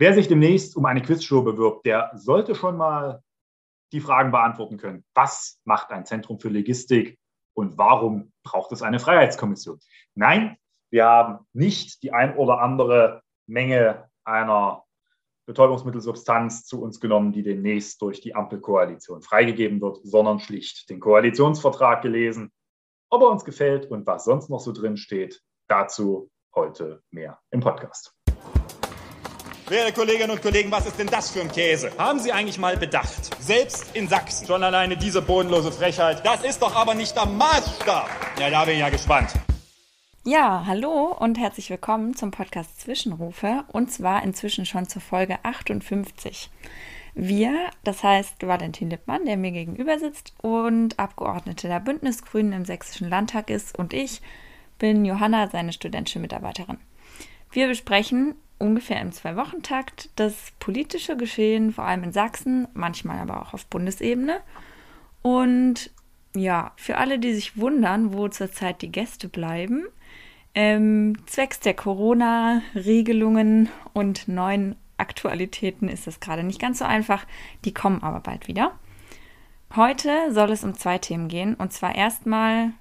Wer sich demnächst um eine Quizshow bewirbt, der sollte schon mal die Fragen beantworten können. Was macht ein Zentrum für Logistik und warum braucht es eine Freiheitskommission? Nein, wir haben nicht die ein oder andere Menge einer Betäubungsmittelsubstanz zu uns genommen, die demnächst durch die Ampelkoalition freigegeben wird, sondern schlicht den Koalitionsvertrag gelesen. Ob er uns gefällt und was sonst noch so drin steht, dazu heute mehr im Podcast. Werte Kolleginnen und Kollegen, was ist denn das für ein Käse? Haben Sie eigentlich mal bedacht? Selbst in Sachsen. Schon alleine diese bodenlose Frechheit. Das ist doch aber nicht der Maßstab. Ja, da bin ich ja gespannt. Ja, hallo und herzlich willkommen zum Podcast Zwischenrufe und zwar inzwischen schon zur Folge 58. Wir, das heißt Valentin Lippmann, der mir gegenüber sitzt und Abgeordnete der Bündnisgrünen im Sächsischen Landtag ist und ich bin Johanna, seine studentische Mitarbeiterin. Wir besprechen ungefähr im Zwei-Wochen-Takt das politische Geschehen, vor allem in Sachsen, manchmal aber auch auf Bundesebene. Und ja, für alle, die sich wundern, wo zurzeit die Gäste bleiben, ähm, zwecks der Corona-Regelungen und neuen Aktualitäten ist es gerade nicht ganz so einfach. Die kommen aber bald wieder. Heute soll es um zwei Themen gehen. Und zwar erstmal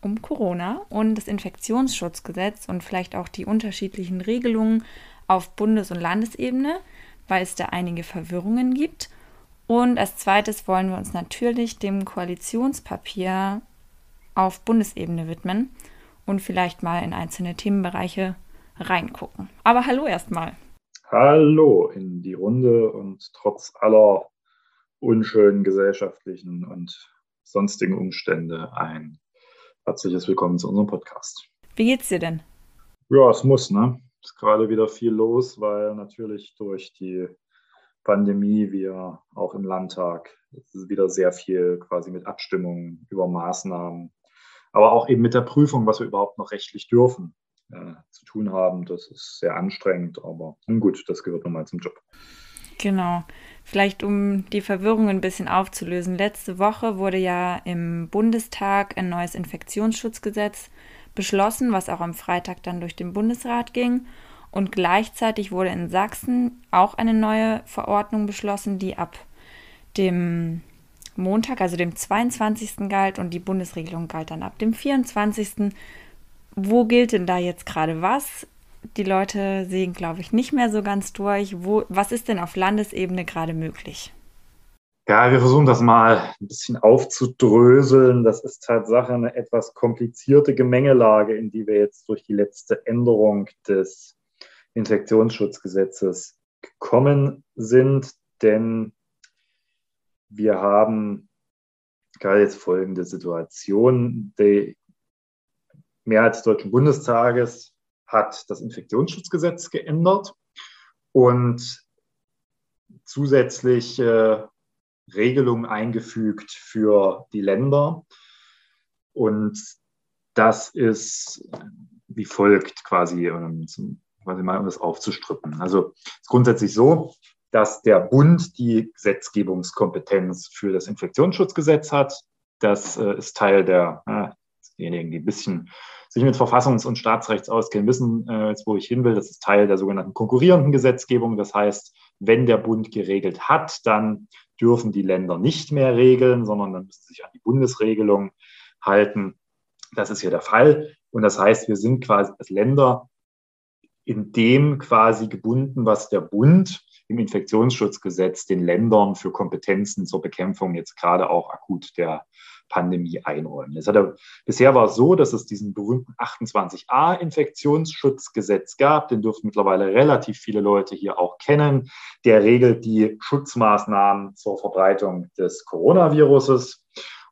um Corona und das Infektionsschutzgesetz und vielleicht auch die unterschiedlichen Regelungen auf Bundes- und Landesebene, weil es da einige Verwirrungen gibt. Und als zweites wollen wir uns natürlich dem Koalitionspapier auf Bundesebene widmen und vielleicht mal in einzelne Themenbereiche reingucken. Aber hallo erstmal. Hallo in die Runde und trotz aller unschönen gesellschaftlichen und sonstigen Umstände ein herzliches Willkommen zu unserem Podcast. Wie geht's dir denn? Ja, es muss, ne? Ist gerade wieder viel los, weil natürlich durch die Pandemie wir auch im Landtag wieder sehr viel quasi mit Abstimmungen über Maßnahmen, aber auch eben mit der Prüfung, was wir überhaupt noch rechtlich dürfen, äh, zu tun haben. Das ist sehr anstrengend, aber nun gut, das gehört nochmal zum Job. Genau. Vielleicht um die Verwirrung ein bisschen aufzulösen. Letzte Woche wurde ja im Bundestag ein neues Infektionsschutzgesetz beschlossen, was auch am Freitag dann durch den Bundesrat ging. Und gleichzeitig wurde in Sachsen auch eine neue Verordnung beschlossen, die ab dem Montag, also dem 22. galt und die Bundesregelung galt dann ab dem 24. Wo gilt denn da jetzt gerade was? Die Leute sehen, glaube ich, nicht mehr so ganz durch. Wo, was ist denn auf Landesebene gerade möglich? Ja, wir versuchen das mal ein bisschen aufzudröseln. Das ist Tatsache eine etwas komplizierte Gemengelage, in die wir jetzt durch die letzte Änderung des Infektionsschutzgesetzes gekommen sind, denn wir haben gerade jetzt folgende Situation. Die Mehrheit des Deutschen Bundestages hat das Infektionsschutzgesetz geändert und zusätzlich äh, Regelungen eingefügt für die Länder. Und das ist wie folgt quasi, ähm, um das aufzustrippen. Also es ist grundsätzlich so, dass der Bund die Gesetzgebungskompetenz für das Infektionsschutzgesetz hat. Das äh, ist Teil der, diejenigen, die ein bisschen sich mit Verfassungs- und Staatsrechts auskennen, wissen äh, jetzt, wo ich hin will. Das ist Teil der sogenannten konkurrierenden Gesetzgebung. Das heißt, wenn der Bund geregelt hat, dann dürfen die Länder nicht mehr regeln, sondern dann müssen sie sich an die Bundesregelung halten. Das ist hier der Fall. Und das heißt, wir sind quasi als Länder in dem quasi gebunden, was der Bund im Infektionsschutzgesetz den Ländern für Kompetenzen zur Bekämpfung jetzt gerade auch akut der Pandemie einräumen. Hatte, bisher war es so, dass es diesen berühmten 28a Infektionsschutzgesetz gab. Den dürften mittlerweile relativ viele Leute hier auch kennen. Der regelt die Schutzmaßnahmen zur Verbreitung des Coronaviruses.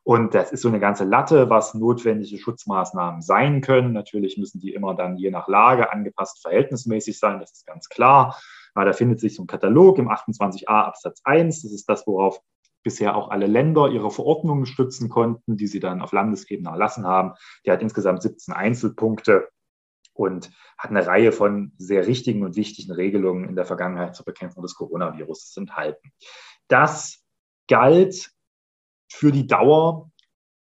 Und das ist so eine ganze Latte, was notwendige Schutzmaßnahmen sein können. Natürlich müssen die immer dann je nach Lage angepasst verhältnismäßig sein, das ist ganz klar. Aber da findet sich so ein Katalog im 28a Absatz 1. Das ist das, worauf bisher auch alle Länder ihre Verordnungen stützen konnten, die sie dann auf Landesebene erlassen haben. Die hat insgesamt 17 Einzelpunkte und hat eine Reihe von sehr richtigen und wichtigen Regelungen in der Vergangenheit zur Bekämpfung des Coronavirus enthalten. Das galt für die Dauer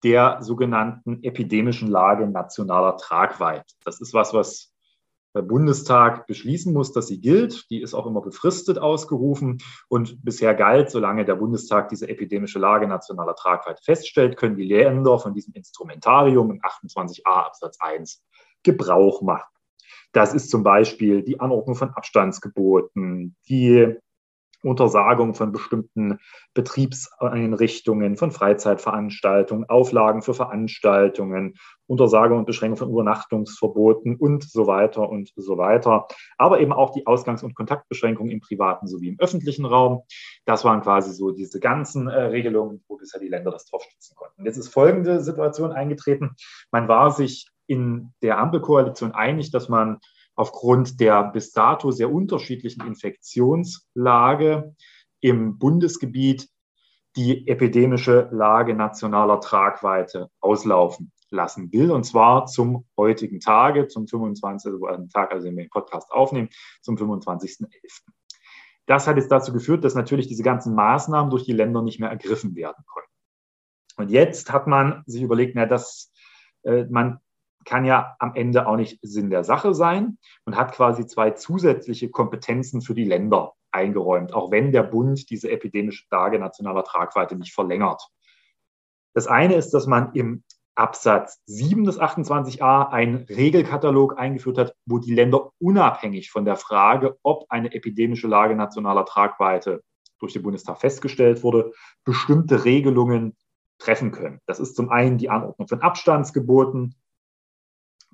der sogenannten epidemischen Lage nationaler Tragweite. Das ist was, was der Bundestag beschließen muss, dass sie gilt. Die ist auch immer befristet ausgerufen und bisher galt, solange der Bundestag diese epidemische Lage nationaler Tragweite feststellt, können die Länder von diesem Instrumentarium in 28a Absatz 1 Gebrauch machen. Das ist zum Beispiel die Anordnung von Abstandsgeboten, die Untersagung von bestimmten Betriebseinrichtungen, von Freizeitveranstaltungen, Auflagen für Veranstaltungen, Untersagung und Beschränkung von Übernachtungsverboten und so weiter und so weiter. Aber eben auch die Ausgangs- und Kontaktbeschränkungen im privaten sowie im öffentlichen Raum. Das waren quasi so diese ganzen äh, Regelungen, wo bisher die Länder das drauf stützen konnten. Jetzt ist folgende Situation eingetreten. Man war sich in der Ampelkoalition einig, dass man aufgrund der bis dato sehr unterschiedlichen Infektionslage im Bundesgebiet die epidemische Lage nationaler Tragweite auslaufen lassen will, und zwar zum heutigen Tage, zum 25. Tag, also wenn wir den Podcast aufnehmen, zum 25.11. Das hat jetzt dazu geführt, dass natürlich diese ganzen Maßnahmen durch die Länder nicht mehr ergriffen werden konnten. Und jetzt hat man sich überlegt, na, dass äh, man kann ja am Ende auch nicht Sinn der Sache sein und hat quasi zwei zusätzliche Kompetenzen für die Länder eingeräumt, auch wenn der Bund diese epidemische Lage nationaler Tragweite nicht verlängert. Das eine ist, dass man im Absatz 7 des 28a einen Regelkatalog eingeführt hat, wo die Länder unabhängig von der Frage, ob eine epidemische Lage nationaler Tragweite durch den Bundestag festgestellt wurde, bestimmte Regelungen treffen können. Das ist zum einen die Anordnung von Abstandsgeboten,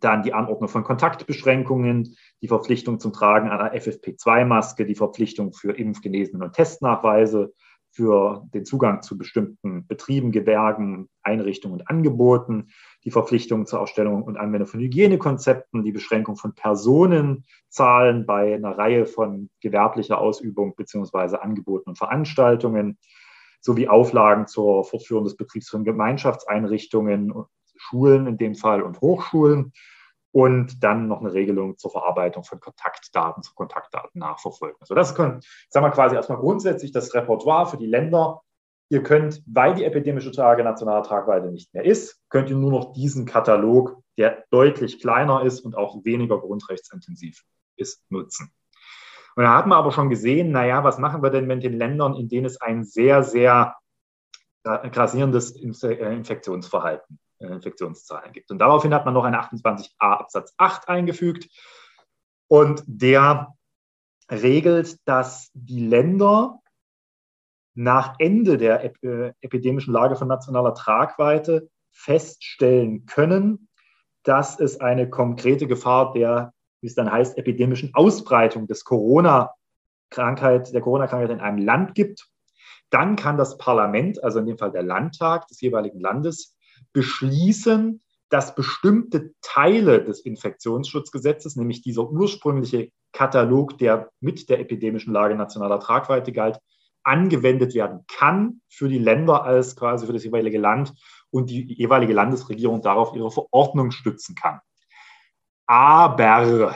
dann die Anordnung von Kontaktbeschränkungen, die Verpflichtung zum Tragen einer FFP2-Maske, die Verpflichtung für Impfgenesenen und Testnachweise, für den Zugang zu bestimmten Betrieben, Gewerken, Einrichtungen und Angeboten, die Verpflichtung zur Ausstellung und Anwendung von Hygienekonzepten, die Beschränkung von Personenzahlen bei einer Reihe von gewerblicher Ausübung beziehungsweise Angeboten und Veranstaltungen, sowie Auflagen zur Fortführung des Betriebs von Gemeinschaftseinrichtungen, Schulen in dem Fall und Hochschulen und dann noch eine Regelung zur Verarbeitung von Kontaktdaten, zur Kontaktdaten nachverfolgen. Also das können, sagen wir quasi erstmal grundsätzlich das Repertoire für die Länder. Ihr könnt, weil die epidemische Trage nationaler Tragweite nicht mehr ist, könnt ihr nur noch diesen Katalog, der deutlich kleiner ist und auch weniger grundrechtsintensiv ist, nutzen. Und da hat man aber schon gesehen, naja, was machen wir denn mit den Ländern, in denen es ein sehr, sehr grassierendes äh, Infektionsverhalten äh, Infektionszahlen gibt. Und daraufhin hat man noch eine 28a Absatz 8 eingefügt und der regelt, dass die Länder nach Ende der äh, epidemischen Lage von nationaler Tragweite feststellen können, dass es eine konkrete Gefahr der, wie es dann heißt, epidemischen Ausbreitung des Corona-Krankheit, der Corona-Krankheit in einem Land gibt. Dann kann das Parlament, also in dem Fall der Landtag des jeweiligen Landes, beschließen, dass bestimmte Teile des Infektionsschutzgesetzes, nämlich dieser ursprüngliche Katalog, der mit der epidemischen Lage nationaler Tragweite galt, angewendet werden kann für die Länder als quasi für das jeweilige Land und die jeweilige Landesregierung darauf ihre Verordnung stützen kann. Aber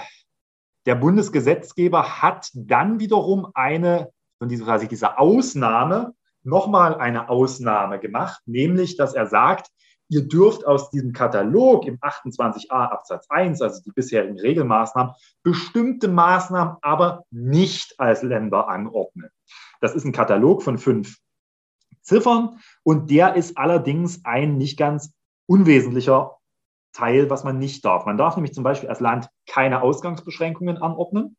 der Bundesgesetzgeber hat dann wiederum eine, von dieser, quasi dieser Ausnahme, nochmal eine Ausnahme gemacht, nämlich, dass er sagt, ihr dürft aus diesem Katalog im 28a Absatz 1, also die bisherigen Regelmaßnahmen, bestimmte Maßnahmen aber nicht als Länder anordnen. Das ist ein Katalog von fünf Ziffern und der ist allerdings ein nicht ganz unwesentlicher Teil, was man nicht darf. Man darf nämlich zum Beispiel als Land keine Ausgangsbeschränkungen anordnen.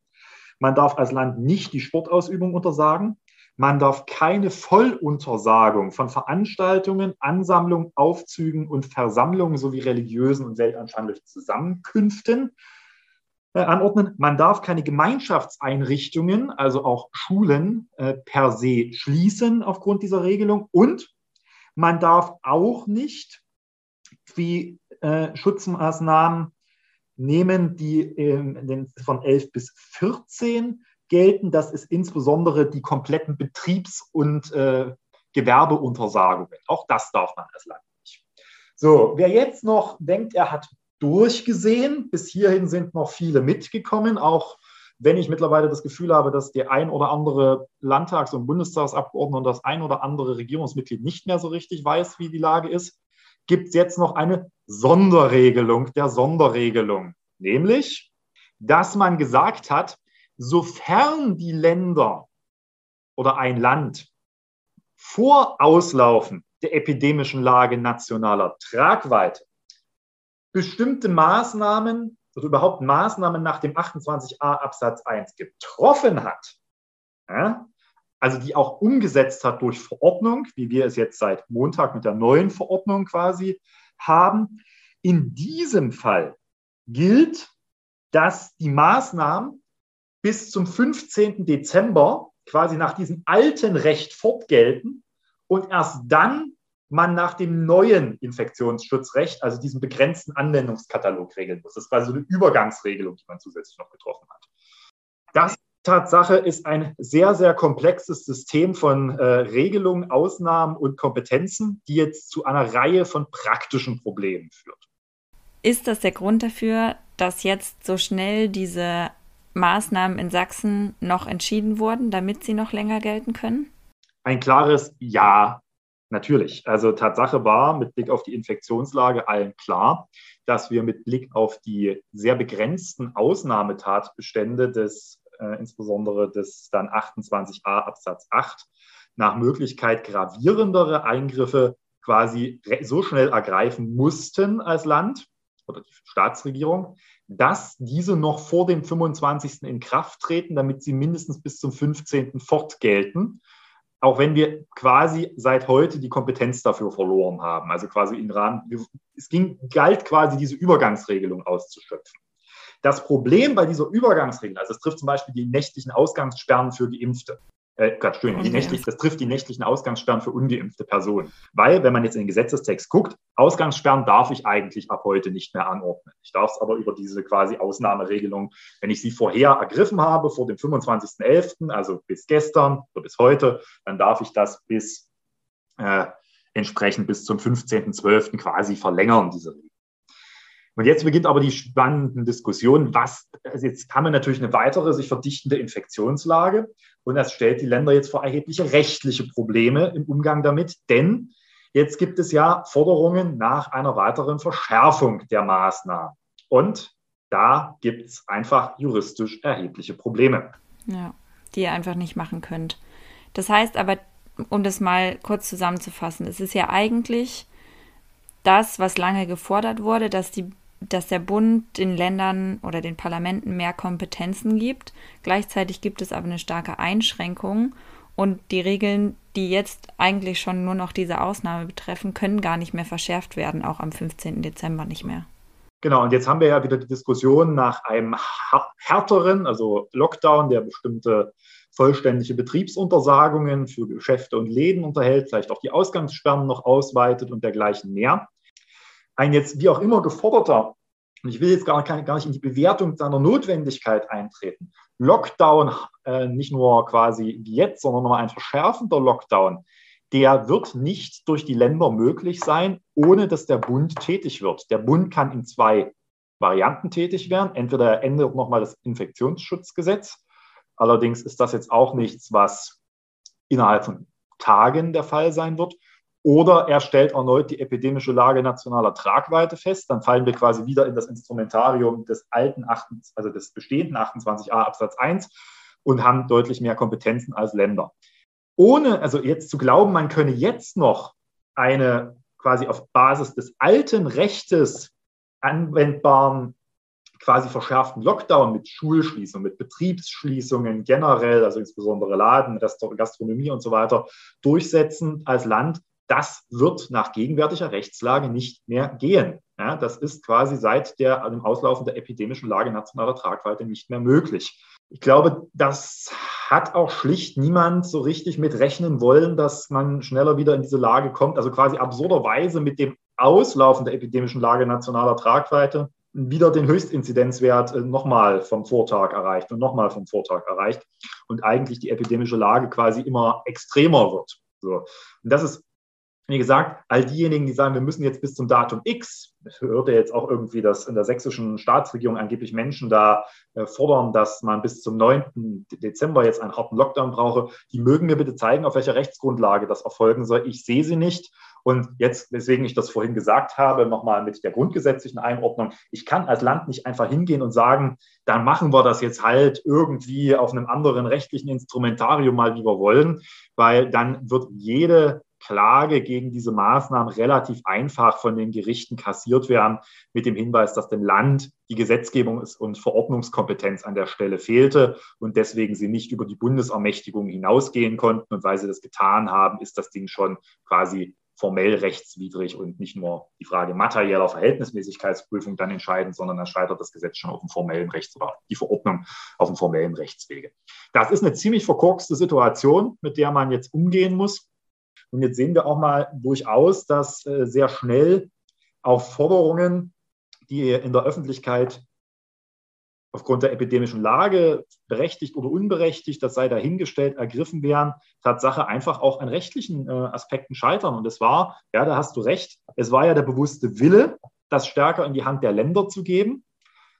Man darf als Land nicht die Sportausübung untersagen. Man darf keine Volluntersagung von Veranstaltungen, Ansammlungen, Aufzügen und Versammlungen sowie religiösen und weltanschaulichen Zusammenkünften äh, anordnen. Man darf keine Gemeinschaftseinrichtungen, also auch Schulen, äh, per se schließen aufgrund dieser Regelung. Und man darf auch nicht wie äh, Schutzmaßnahmen nehmen, die äh, von 11 bis 14 gelten. Das ist insbesondere die kompletten Betriebs- und äh, Gewerbeuntersagungen. Auch das darf man als Land nicht. So, wer jetzt noch denkt, er hat durchgesehen, bis hierhin sind noch viele mitgekommen, auch wenn ich mittlerweile das Gefühl habe, dass der ein oder andere Landtags- und Bundestagsabgeordnete und das ein oder andere Regierungsmitglied nicht mehr so richtig weiß, wie die Lage ist, gibt es jetzt noch eine Sonderregelung der Sonderregelung. Nämlich, dass man gesagt hat, sofern die Länder oder ein Land vor Auslaufen der epidemischen Lage nationaler Tragweite bestimmte Maßnahmen oder überhaupt Maßnahmen nach dem 28a Absatz 1 getroffen hat, ja, also die auch umgesetzt hat durch Verordnung, wie wir es jetzt seit Montag mit der neuen Verordnung quasi haben. In diesem Fall gilt, dass die Maßnahmen bis zum 15. Dezember quasi nach diesem alten Recht fortgelten und erst dann man nach dem neuen Infektionsschutzrecht, also diesem begrenzten Anwendungskatalog regeln muss. Das ist quasi eine Übergangsregelung, die man zusätzlich noch getroffen hat. Das Tatsache ist ein sehr, sehr komplexes System von äh, Regelungen, Ausnahmen und Kompetenzen, die jetzt zu einer Reihe von praktischen Problemen führt. Ist das der Grund dafür, dass jetzt so schnell diese Maßnahmen in Sachsen noch entschieden wurden, damit sie noch länger gelten können? Ein klares Ja, natürlich. Also Tatsache war mit Blick auf die Infektionslage allen klar, dass wir mit Blick auf die sehr begrenzten Ausnahmetatbestände des äh, insbesondere des dann 28a Absatz 8 nach Möglichkeit gravierendere Eingriffe quasi so schnell ergreifen mussten als Land oder die Staatsregierung, dass diese noch vor dem 25. in Kraft treten, damit sie mindestens bis zum 15. fortgelten, auch wenn wir quasi seit heute die Kompetenz dafür verloren haben. Also quasi im Rahmen, es ging, galt quasi diese Übergangsregelung auszuschöpfen. Das Problem bei dieser Übergangsregel, also es trifft zum Beispiel die nächtlichen Ausgangssperren für Geimpfte, äh, Entschuldigung, die nächtlich, das trifft die nächtlichen Ausgangssperren für ungeimpfte Personen. Weil, wenn man jetzt in den Gesetzestext guckt, Ausgangssperren darf ich eigentlich ab heute nicht mehr anordnen. Ich darf es aber über diese quasi Ausnahmeregelung, wenn ich sie vorher ergriffen habe, vor dem 25.11., also bis gestern oder bis heute, dann darf ich das bis äh, entsprechend bis zum 15.12. quasi verlängern, diese Regel. Und jetzt beginnt aber die spannende Diskussion, was, also jetzt haben wir natürlich eine weitere, sich verdichtende Infektionslage und das stellt die Länder jetzt vor erhebliche rechtliche Probleme im Umgang damit, denn jetzt gibt es ja Forderungen nach einer weiteren Verschärfung der Maßnahmen. Und da gibt es einfach juristisch erhebliche Probleme. Ja, die ihr einfach nicht machen könnt. Das heißt aber, um das mal kurz zusammenzufassen, es ist ja eigentlich das, was lange gefordert wurde, dass die dass der Bund den Ländern oder den Parlamenten mehr Kompetenzen gibt. Gleichzeitig gibt es aber eine starke Einschränkung und die Regeln, die jetzt eigentlich schon nur noch diese Ausnahme betreffen, können gar nicht mehr verschärft werden, auch am 15. Dezember nicht mehr. Genau, und jetzt haben wir ja wieder die Diskussion nach einem härteren, also Lockdown, der bestimmte vollständige Betriebsuntersagungen für Geschäfte und Läden unterhält, vielleicht auch die Ausgangssperren noch ausweitet und dergleichen mehr ein jetzt wie auch immer geforderter, und ich will jetzt gar, gar nicht in die Bewertung seiner Notwendigkeit eintreten, Lockdown, äh, nicht nur quasi wie jetzt, sondern nochmal ein verschärfender Lockdown, der wird nicht durch die Länder möglich sein, ohne dass der Bund tätig wird. Der Bund kann in zwei Varianten tätig werden. Entweder er ändert nochmal das Infektionsschutzgesetz. Allerdings ist das jetzt auch nichts, was innerhalb von Tagen der Fall sein wird. Oder er stellt erneut die epidemische Lage nationaler Tragweite fest. Dann fallen wir quasi wieder in das Instrumentarium des alten, 8, also des bestehenden 28a Absatz 1 und haben deutlich mehr Kompetenzen als Länder. Ohne, also jetzt zu glauben, man könne jetzt noch eine quasi auf Basis des alten Rechtes anwendbaren quasi verschärften Lockdown mit Schulschließungen, mit Betriebsschließungen generell, also insbesondere Laden, Gastronomie und so weiter, durchsetzen als Land, das wird nach gegenwärtiger Rechtslage nicht mehr gehen. Ja, das ist quasi seit der, dem Auslaufen der epidemischen Lage nationaler Tragweite nicht mehr möglich. Ich glaube, das hat auch schlicht niemand so richtig mit rechnen wollen, dass man schneller wieder in diese Lage kommt. Also quasi absurderweise mit dem Auslaufen der epidemischen Lage nationaler Tragweite wieder den Höchstinzidenzwert äh, nochmal vom Vortag erreicht und nochmal vom Vortag erreicht und eigentlich die epidemische Lage quasi immer extremer wird. So. Und das ist wie gesagt, all diejenigen, die sagen, wir müssen jetzt bis zum Datum X, ich hörte jetzt auch irgendwie, dass in der sächsischen Staatsregierung angeblich Menschen da äh, fordern, dass man bis zum 9. Dezember jetzt einen harten Lockdown brauche, die mögen mir bitte zeigen, auf welcher Rechtsgrundlage das erfolgen soll. Ich sehe sie nicht. Und jetzt, weswegen ich das vorhin gesagt habe, nochmal mit der grundgesetzlichen Einordnung, ich kann als Land nicht einfach hingehen und sagen, dann machen wir das jetzt halt irgendwie auf einem anderen rechtlichen Instrumentarium mal, wie wir wollen, weil dann wird jede Klage gegen diese Maßnahmen relativ einfach von den Gerichten kassiert werden, mit dem Hinweis, dass dem Land die Gesetzgebung und Verordnungskompetenz an der Stelle fehlte und deswegen sie nicht über die Bundesermächtigung hinausgehen konnten. Und weil sie das getan haben, ist das Ding schon quasi formell rechtswidrig und nicht nur die Frage materieller Verhältnismäßigkeitsprüfung dann entscheidend, sondern dann scheitert das Gesetz schon auf dem formellen Rechts oder die Verordnung auf dem formellen Rechtswege. Das ist eine ziemlich verkorkste Situation, mit der man jetzt umgehen muss. Und jetzt sehen wir auch mal durchaus, dass äh, sehr schnell auf Forderungen, die in der Öffentlichkeit aufgrund der epidemischen Lage berechtigt oder unberechtigt, das sei dahingestellt, ergriffen werden, Tatsache einfach auch an rechtlichen äh, Aspekten scheitern. Und es war, ja, da hast du recht, es war ja der bewusste Wille, das stärker in die Hand der Länder zu geben.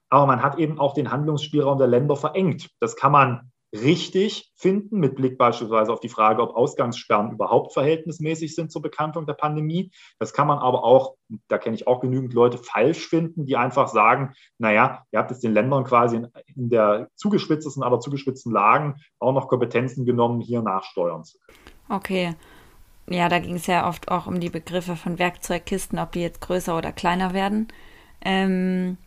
Aber man hat eben auch den Handlungsspielraum der Länder verengt. Das kann man richtig finden, mit Blick beispielsweise auf die Frage, ob Ausgangssperren überhaupt verhältnismäßig sind zur Bekämpfung der Pandemie. Das kann man aber auch, da kenne ich auch genügend Leute, falsch finden, die einfach sagen, naja, ihr habt jetzt den Ländern quasi in, der zugespitztesten, aber zugespitzten Lagen auch noch Kompetenzen genommen, hier nachsteuern zu können. Okay. Ja, da ging es ja oft auch um die Begriffe von Werkzeugkisten, ob die jetzt größer oder kleiner werden. Ähm,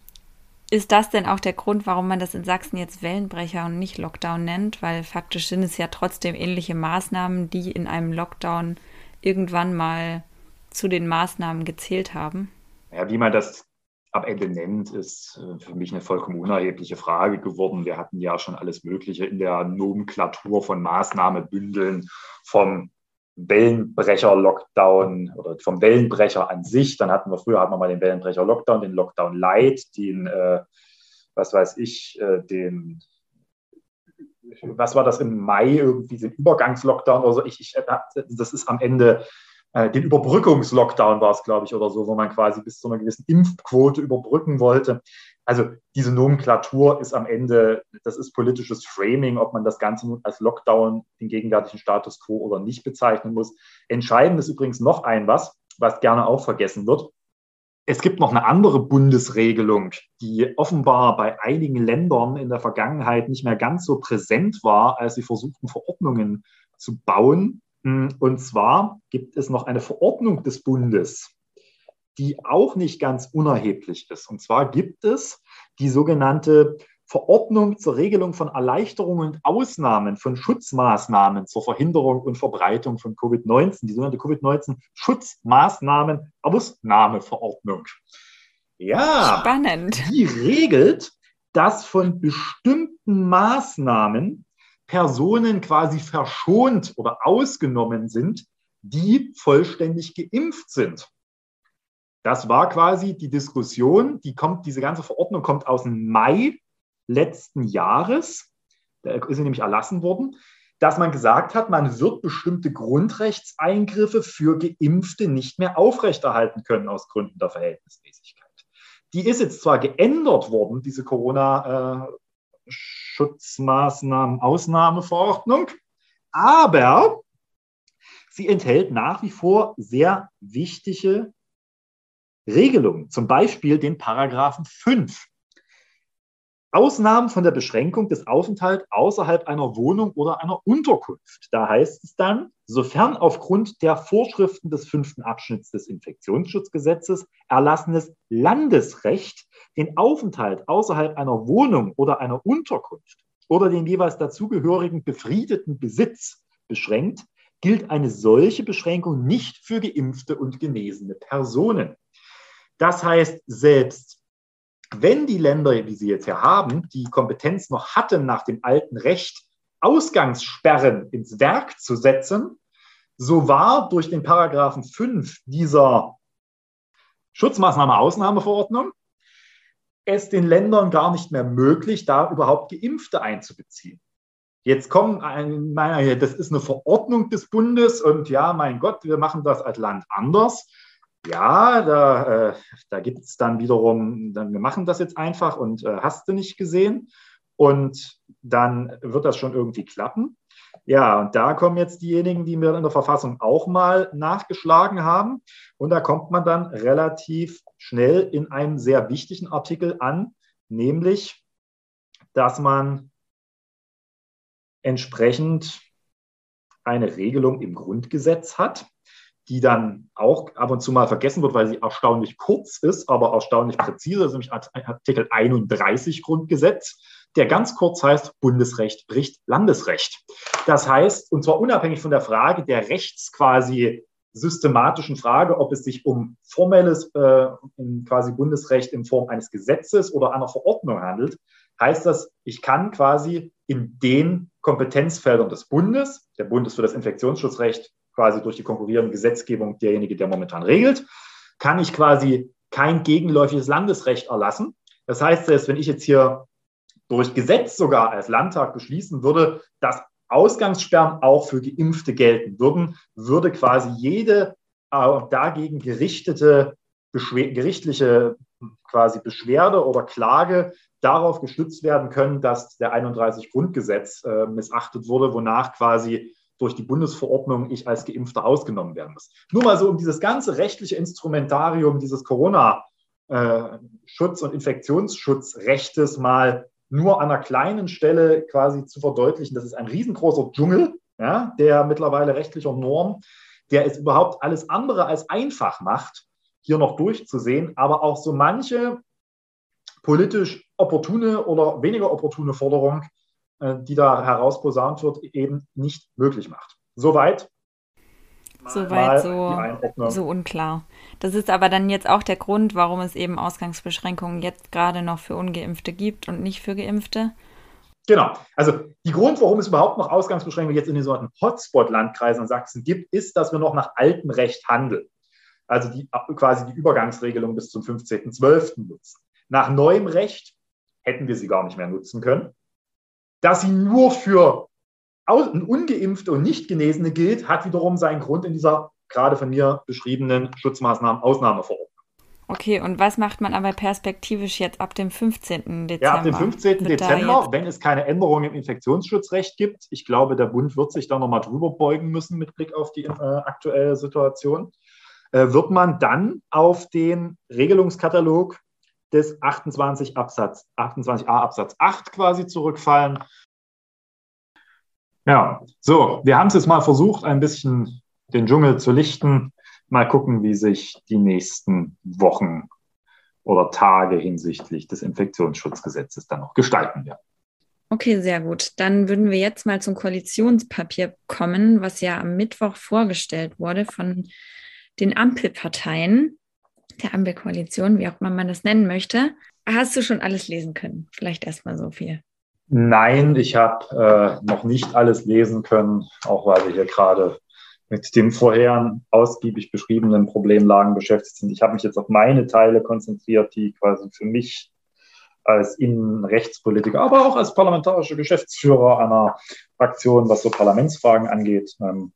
ist das denn auch der Grund, warum man das in Sachsen jetzt Wellenbrecher und nicht Lockdown nennt? Weil faktisch sind es ja trotzdem ähnliche Maßnahmen, die in einem Lockdown irgendwann mal zu den Maßnahmen gezählt haben. Ja, wie man das am Ende nennt, ist äh, für mich eine vollkommen unerhebliche Frage geworden. Wir hatten ja schon alles Mögliche in der Nomenklatur von Maßnahmebündeln vom Wellenbrecher-Lockdown oder vom Wellenbrecher an sich. Dann hatten wir früher hatten wir mal den Wellenbrecher-Lockdown, den Lockdown Light, den, äh, was weiß ich, äh, den, was war das im Mai irgendwie, den Übergangslockdown oder so. Ich, ich, das ist am Ende äh, den Überbrückungslockdown war es, glaube ich, oder so, wo man quasi bis zu einer gewissen Impfquote überbrücken wollte. Also diese Nomenklatur ist am Ende, das ist politisches Framing, ob man das Ganze nun als Lockdown, den gegenwärtigen Status quo oder nicht bezeichnen muss. Entscheidend ist übrigens noch ein was, was gerne auch vergessen wird. Es gibt noch eine andere Bundesregelung, die offenbar bei einigen Ländern in der Vergangenheit nicht mehr ganz so präsent war, als sie versuchten, Verordnungen zu bauen. Und zwar gibt es noch eine Verordnung des Bundes, die auch nicht ganz unerheblich ist. Und zwar gibt es die sogenannte Verordnung zur Regelung von Erleichterungen und Ausnahmen von Schutzmaßnahmen zur Verhinderung und Verbreitung von Covid-19, die sogenannte Covid-19-Schutzmaßnahmen-Ausnahmeverordnung. Ja, spannend. Die regelt, dass von bestimmten Maßnahmen Personen quasi verschont oder ausgenommen sind, die vollständig geimpft sind. Das war quasi die Diskussion, die kommt, diese ganze Verordnung kommt aus dem Mai letzten Jahres. Da ist sie nämlich erlassen worden, dass man gesagt hat, man wird bestimmte Grundrechtseingriffe für Geimpfte nicht mehr aufrechterhalten können aus Gründen der Verhältnismäßigkeit. Die ist jetzt zwar geändert worden, diese Corona-Schutzmaßnahmen, Ausnahmeverordnung, aber sie enthält nach wie vor sehr wichtige Regelungen, zum Beispiel den Paragraphen 5. Ausnahmen von der Beschränkung des Aufenthalts außerhalb einer Wohnung oder einer Unterkunft. Da heißt es dann, sofern aufgrund der Vorschriften des fünften Abschnitts des Infektionsschutzgesetzes erlassenes Landesrecht den Aufenthalt außerhalb einer Wohnung oder einer Unterkunft oder den jeweils dazugehörigen befriedeten Besitz beschränkt, gilt eine solche Beschränkung nicht für geimpfte und genesene Personen. Das heißt, selbst wenn die Länder, wie sie jetzt hier haben, die Kompetenz noch hatten, nach dem alten Recht Ausgangssperren ins Werk zu setzen, so war durch den Paragraphen 5 dieser Schutzmaßnahme-Ausnahmeverordnung es den Ländern gar nicht mehr möglich, da überhaupt Geimpfte einzubeziehen. Jetzt kommen, das ist eine Verordnung des Bundes und ja, mein Gott, wir machen das als Land anders. Ja, da, äh, da gibt es dann wiederum, dann, wir machen das jetzt einfach und äh, hast du nicht gesehen. Und dann wird das schon irgendwie klappen. Ja, und da kommen jetzt diejenigen, die mir in der Verfassung auch mal nachgeschlagen haben. Und da kommt man dann relativ schnell in einem sehr wichtigen Artikel an, nämlich, dass man entsprechend eine Regelung im Grundgesetz hat, die dann auch ab und zu mal vergessen wird, weil sie erstaunlich kurz ist, aber erstaunlich präzise. Das ist nämlich Artikel 31 Grundgesetz, der ganz kurz heißt, Bundesrecht bricht Landesrecht. Das heißt, und zwar unabhängig von der Frage der rechts quasi systematischen Frage, ob es sich um formelles äh, quasi Bundesrecht in Form eines Gesetzes oder einer Verordnung handelt, heißt das, ich kann quasi in den Kompetenzfeldern des Bundes, der Bund ist für das Infektionsschutzrecht quasi durch die konkurrierende Gesetzgebung derjenige, der momentan regelt, kann ich quasi kein gegenläufiges Landesrecht erlassen. Das heißt, selbst wenn ich jetzt hier durch Gesetz sogar als Landtag beschließen würde, dass Ausgangssperren auch für Geimpfte gelten würden, würde quasi jede äh, dagegen gerichtete gerichtliche quasi Beschwerde oder Klage darauf gestützt werden können, dass der 31 Grundgesetz äh, missachtet wurde, wonach quasi durch die Bundesverordnung ich als Geimpfter ausgenommen werden muss. Nur mal so, um dieses ganze rechtliche Instrumentarium dieses Corona-Schutz- und Infektionsschutzrechtes mal nur an einer kleinen Stelle quasi zu verdeutlichen. Das ist ein riesengroßer Dschungel, ja, der mittlerweile rechtlicher Norm, der es überhaupt alles andere als einfach macht, hier noch durchzusehen, aber auch so manche politisch opportune oder weniger opportune Forderung, äh, die da herausposaunt wird, eben nicht möglich macht. Soweit. Soweit so, so unklar. Das ist aber dann jetzt auch der Grund, warum es eben Ausgangsbeschränkungen jetzt gerade noch für Ungeimpfte gibt und nicht für Geimpfte. Genau. Also die Grund, warum es überhaupt noch Ausgangsbeschränkungen jetzt in den sogenannten Hotspot-Landkreisen Sachsen gibt, ist, dass wir noch nach altem Recht handeln. Also die, quasi die Übergangsregelung bis zum 15.12. nutzen. Nach neuem Recht hätten wir sie gar nicht mehr nutzen können. Dass sie nur für ungeimpfte und nicht Genesene gilt, hat wiederum seinen Grund in dieser gerade von mir beschriebenen Schutzmaßnahmen Ausnahmeverordnung. Okay, und was macht man aber perspektivisch jetzt ab dem 15. Dezember? Ja, ab dem 15. Wird Dezember, wenn es keine Änderungen im Infektionsschutzrecht gibt, ich glaube, der Bund wird sich da nochmal drüber beugen müssen mit Blick auf die äh, aktuelle Situation, äh, wird man dann auf den Regelungskatalog des 28 Absatz, 28a Absatz 8 quasi zurückfallen. Ja, so, wir haben es jetzt mal versucht, ein bisschen den Dschungel zu lichten. Mal gucken, wie sich die nächsten Wochen oder Tage hinsichtlich des Infektionsschutzgesetzes dann noch gestalten werden. Okay, sehr gut. Dann würden wir jetzt mal zum Koalitionspapier kommen, was ja am Mittwoch vorgestellt wurde von den Ampelparteien der Ampelkoalition, wie auch immer man das nennen möchte. Hast du schon alles lesen können? Vielleicht erstmal so viel. Nein, ich habe äh, noch nicht alles lesen können, auch weil wir hier gerade mit den vorher ausgiebig beschriebenen Problemlagen beschäftigt sind. Ich habe mich jetzt auf meine Teile konzentriert, die quasi für mich als Innenrechtspolitiker, aber auch als parlamentarischer Geschäftsführer einer Fraktion, was so Parlamentsfragen angeht, ähm,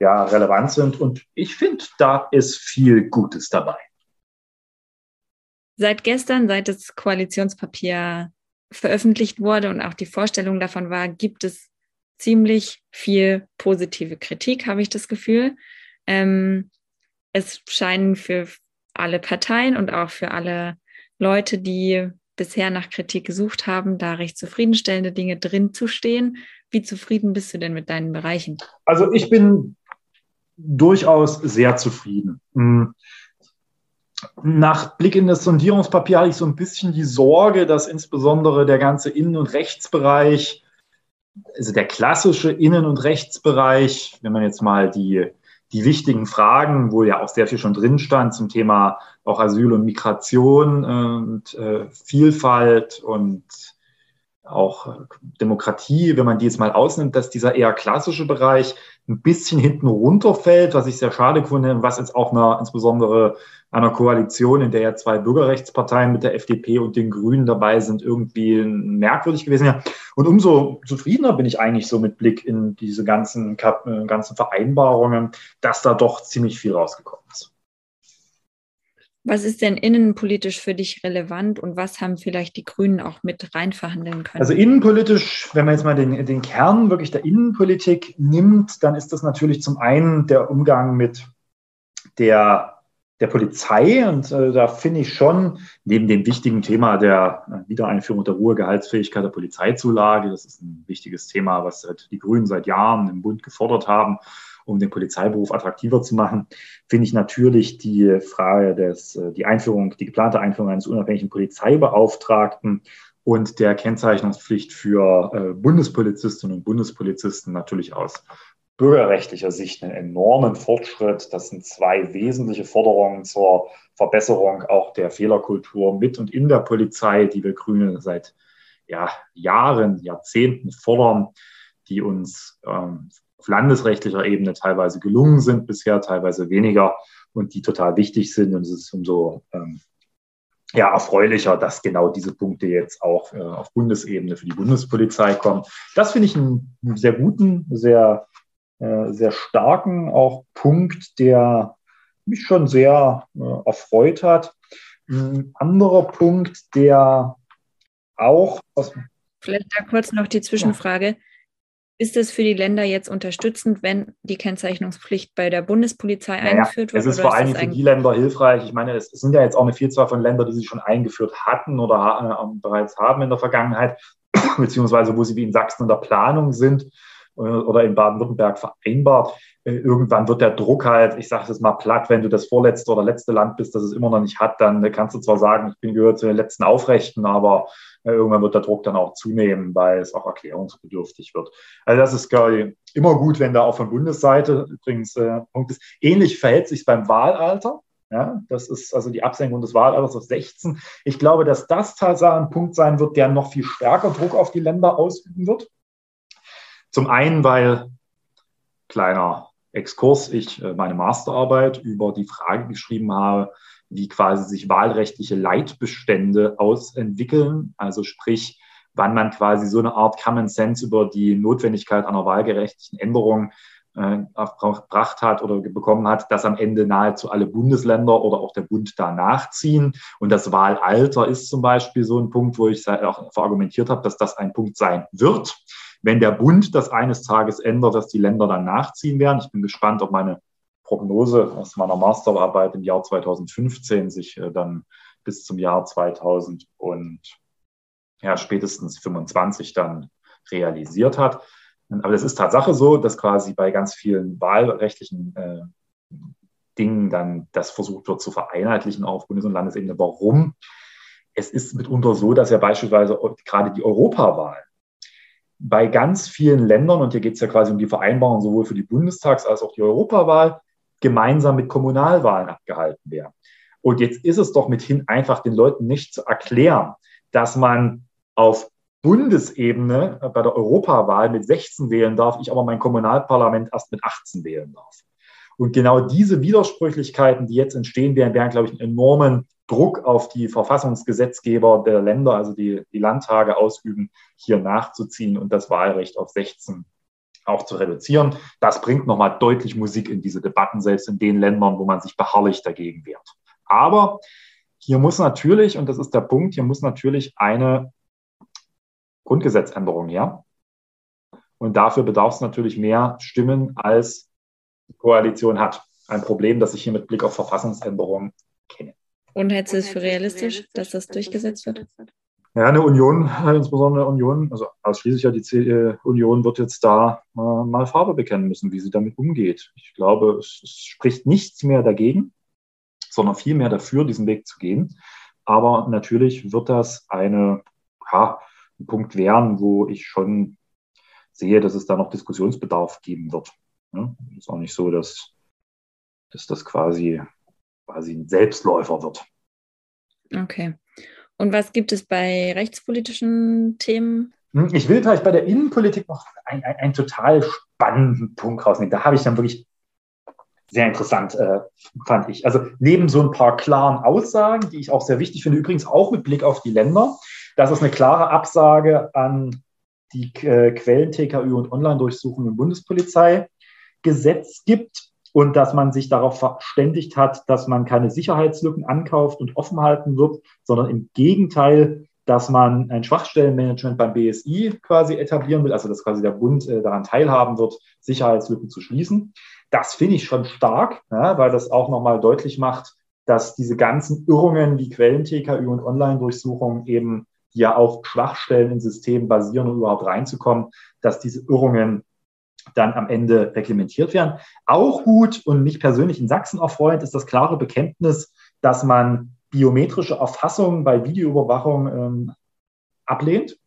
ja, relevant sind. Und ich finde, da ist viel Gutes dabei. Seit gestern, seit das Koalitionspapier veröffentlicht wurde und auch die Vorstellung davon war, gibt es ziemlich viel positive Kritik, habe ich das Gefühl. Ähm, es scheinen für alle Parteien und auch für alle Leute, die bisher nach Kritik gesucht haben, da recht zufriedenstellende Dinge drin zu stehen. Wie zufrieden bist du denn mit deinen Bereichen? Also ich bin durchaus sehr zufrieden. Nach Blick in das Sondierungspapier hatte ich so ein bisschen die Sorge, dass insbesondere der ganze Innen- und Rechtsbereich, also der klassische Innen- und Rechtsbereich, wenn man jetzt mal die, die wichtigen Fragen, wo ja auch sehr viel schon drin stand zum Thema auch Asyl und Migration und äh, Vielfalt und auch Demokratie, wenn man die jetzt mal ausnimmt, dass dieser eher klassische Bereich, ein bisschen hinten runterfällt, was ich sehr schade finde, was jetzt auch einer, insbesondere einer Koalition, in der ja zwei Bürgerrechtsparteien mit der FDP und den Grünen dabei sind, irgendwie merkwürdig gewesen. Ja. Und umso zufriedener bin ich eigentlich so mit Blick in diese ganzen, äh, ganzen Vereinbarungen, dass da doch ziemlich viel rausgekommen ist. Was ist denn innenpolitisch für dich relevant und was haben vielleicht die Grünen auch mit rein verhandeln können? Also innenpolitisch, wenn man jetzt mal den, den Kern wirklich der Innenpolitik nimmt, dann ist das natürlich zum einen der Umgang mit der, der Polizei. Und äh, da finde ich schon, neben dem wichtigen Thema der äh, Wiedereinführung der Ruhegehaltsfähigkeit der Polizeizulage, das ist ein wichtiges Thema, was die Grünen seit Jahren im Bund gefordert haben, um den Polizeiberuf attraktiver zu machen, finde ich natürlich die Frage des, äh, die Einführung, die geplante Einführung eines unabhängigen Polizeibeauftragten und der Kennzeichnungspflicht für äh, Bundespolizistinnen und Bundespolizisten natürlich aus bürgerrechtlicher Sicht einen enormen Fortschritt. Das sind zwei wesentliche Forderungen zur Verbesserung auch der Fehlerkultur mit und in der Polizei, die wir Grüne seit ja, Jahren, Jahrzehnten fordern, die uns ähm, auf landesrechtlicher Ebene teilweise gelungen sind bisher, teilweise weniger und die total wichtig sind. Und es ist umso ähm, ja, erfreulicher, dass genau diese Punkte jetzt auch äh, auf Bundesebene für die Bundespolizei kommen. Das finde ich einen, sehr guten, sehr, äh, sehr starken auch Punkt, der mich schon sehr äh, erfreut hat. Ein anderer Punkt, der auch aus Vielleicht da kurz noch die Zwischenfrage. Ist es für die Länder jetzt unterstützend, wenn die Kennzeichnungspflicht bei der Bundespolizei naja, eingeführt wird? Es ist vor allem für die Länder hilfreich. Ich meine, es sind ja jetzt auch eine Vielzahl von Ländern, die sie schon eingeführt hatten oder äh, bereits haben in der Vergangenheit, beziehungsweise wo sie wie in Sachsen in der Planung sind äh, oder in Baden-Württemberg vereinbart. Äh, irgendwann wird der Druck halt, ich sage es mal platt, wenn du das vorletzte oder letzte Land bist, das es immer noch nicht hat, dann kannst du zwar sagen, ich bin gehört zu den letzten Aufrechten, aber irgendwann wird der Druck dann auch zunehmen, weil es auch erklärungsbedürftig wird. Also das ist immer gut, wenn da auch von Bundesseite übrigens äh, Punkt ist. Ähnlich verhält sich beim Wahlalter. Ja, das ist also die Absenkung des Wahlalters auf 16. Ich glaube, dass das tatsächlich ein Punkt sein wird, der noch viel stärker Druck auf die Länder ausüben wird. Zum einen, weil, kleiner Exkurs, ich äh, meine Masterarbeit über die Frage geschrieben habe, wie quasi sich wahlrechtliche Leitbestände ausentwickeln. Also sprich, wann man quasi so eine Art Common Sense über die Notwendigkeit einer wahlgerechtlichen Änderung äh, gebracht hat oder bekommen hat, dass am Ende nahezu alle Bundesländer oder auch der Bund da nachziehen. Und das Wahlalter ist zum Beispiel so ein Punkt, wo ich auch verargumentiert habe, dass das ein Punkt sein wird. Wenn der Bund das eines Tages ändert, dass die Länder dann nachziehen werden. Ich bin gespannt, ob meine Prognose aus meiner Masterarbeit im Jahr 2015 sich äh, dann bis zum Jahr 2000 und ja, spätestens 25 dann realisiert hat. Aber es ist Tatsache so, dass quasi bei ganz vielen wahlrechtlichen äh, Dingen dann das versucht wird zu vereinheitlichen auf Bundes- und Landesebene. Warum? Es ist mitunter so, dass ja beispielsweise gerade die Europawahl bei ganz vielen Ländern, und hier geht es ja quasi um die Vereinbarung sowohl für die Bundestags- als auch die Europawahl, gemeinsam mit Kommunalwahlen abgehalten werden. Und jetzt ist es doch mithin einfach den Leuten nicht zu erklären, dass man auf Bundesebene bei der Europawahl mit 16 wählen darf, ich aber mein Kommunalparlament erst mit 18 wählen darf. Und genau diese Widersprüchlichkeiten, die jetzt entstehen werden, werden, glaube ich, einen enormen Druck auf die Verfassungsgesetzgeber der Länder, also die, die Landtage ausüben, hier nachzuziehen und das Wahlrecht auf 16 auch zu reduzieren. Das bringt nochmal deutlich Musik in diese Debatten, selbst in den Ländern, wo man sich beharrlich dagegen wehrt. Aber hier muss natürlich, und das ist der Punkt, hier muss natürlich eine Grundgesetzänderung her. Und dafür bedarf es natürlich mehr Stimmen, als die Koalition hat. Ein Problem, das ich hier mit Blick auf Verfassungsänderungen kenne. Und hältst du es für realistisch, dass das durchgesetzt wird? Ja, eine Union, insbesondere eine Union, also ausschließlich ja die C äh, Union wird jetzt da äh, mal Farbe bekennen müssen, wie sie damit umgeht. Ich glaube, es, es spricht nichts mehr dagegen, sondern vielmehr dafür, diesen Weg zu gehen. Aber natürlich wird das eine, ja, ein Punkt werden, wo ich schon sehe, dass es da noch Diskussionsbedarf geben wird. Ja, es ist auch nicht so, dass, dass das quasi, quasi ein Selbstläufer wird. Okay. Und was gibt es bei rechtspolitischen Themen? Hm, ich will vielleicht bei der Innenpolitik noch ein, ein, ein total spannenden Punkt rausnehmen. Da habe ich dann wirklich sehr interessant, äh, fand ich. Also neben so ein paar klaren Aussagen, die ich auch sehr wichtig finde, übrigens auch mit Blick auf die Länder, dass es eine klare Absage an die äh, Quellen TKÜ und Online-Durchsuchungen im Bundespolizeigesetz gibt und dass man sich darauf verständigt hat, dass man keine Sicherheitslücken ankauft und offen halten wird, sondern im Gegenteil, dass man ein Schwachstellenmanagement beim BSI quasi etablieren will, also dass quasi der Bund äh, daran teilhaben wird, Sicherheitslücken zu schließen. Das finde ich schon stark, ja, weil das auch nochmal deutlich macht, dass diese ganzen Irrungen wie Quellen-TKÜ und Online-Durchsuchungen eben, ja auf Schwachstellen im System basieren, um überhaupt reinzukommen, dass diese Irrungen dann am Ende reglementiert werden. Auch gut und mich persönlich in Sachsen erfreut ist das klare Bekenntnis, dass man biometrische Erfassung bei Videoüberwachung ähm, ablehnt.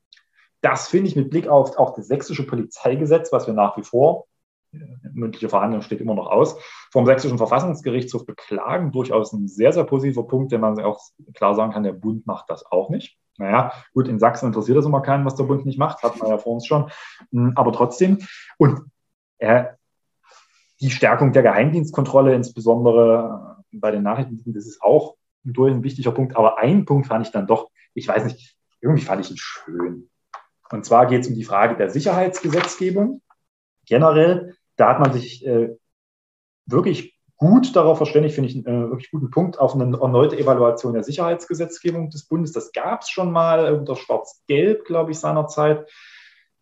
Das finde ich mit Blick auf auch das sächsische Polizeigesetz, was wir nach wie vor, äh, mündliche Verhandlung steht immer noch aus, vom sächsischen Verfassungsgerichtshof beklagen, durchaus ein sehr, sehr positiver Punkt, den man auch klar sagen kann, der Bund macht das auch nicht. Naja, gut, in Sachsen interessiert das immer keinen, was der Bund nicht macht, hat man ja vor uns schon. Hm, aber trotzdem, und äh, die Stärkung der Geheimdienstkontrolle, insbesondere bei den Nachrichten, das ist auch durch ein wichtiger Punkt. Aber einen Punkt fand ich dann doch, ich weiß nicht, irgendwie fand ich ihn schön. Und zwar geht es um die Frage der Sicherheitsgesetzgebung. Generell, da hat man sich äh, wirklich gut darauf verständigt, finde ich einen äh, wirklich guten Punkt, auf eine erneute Evaluation der Sicherheitsgesetzgebung des Bundes. Das gab es schon mal unter Schwarz-Gelb, glaube ich, seinerzeit.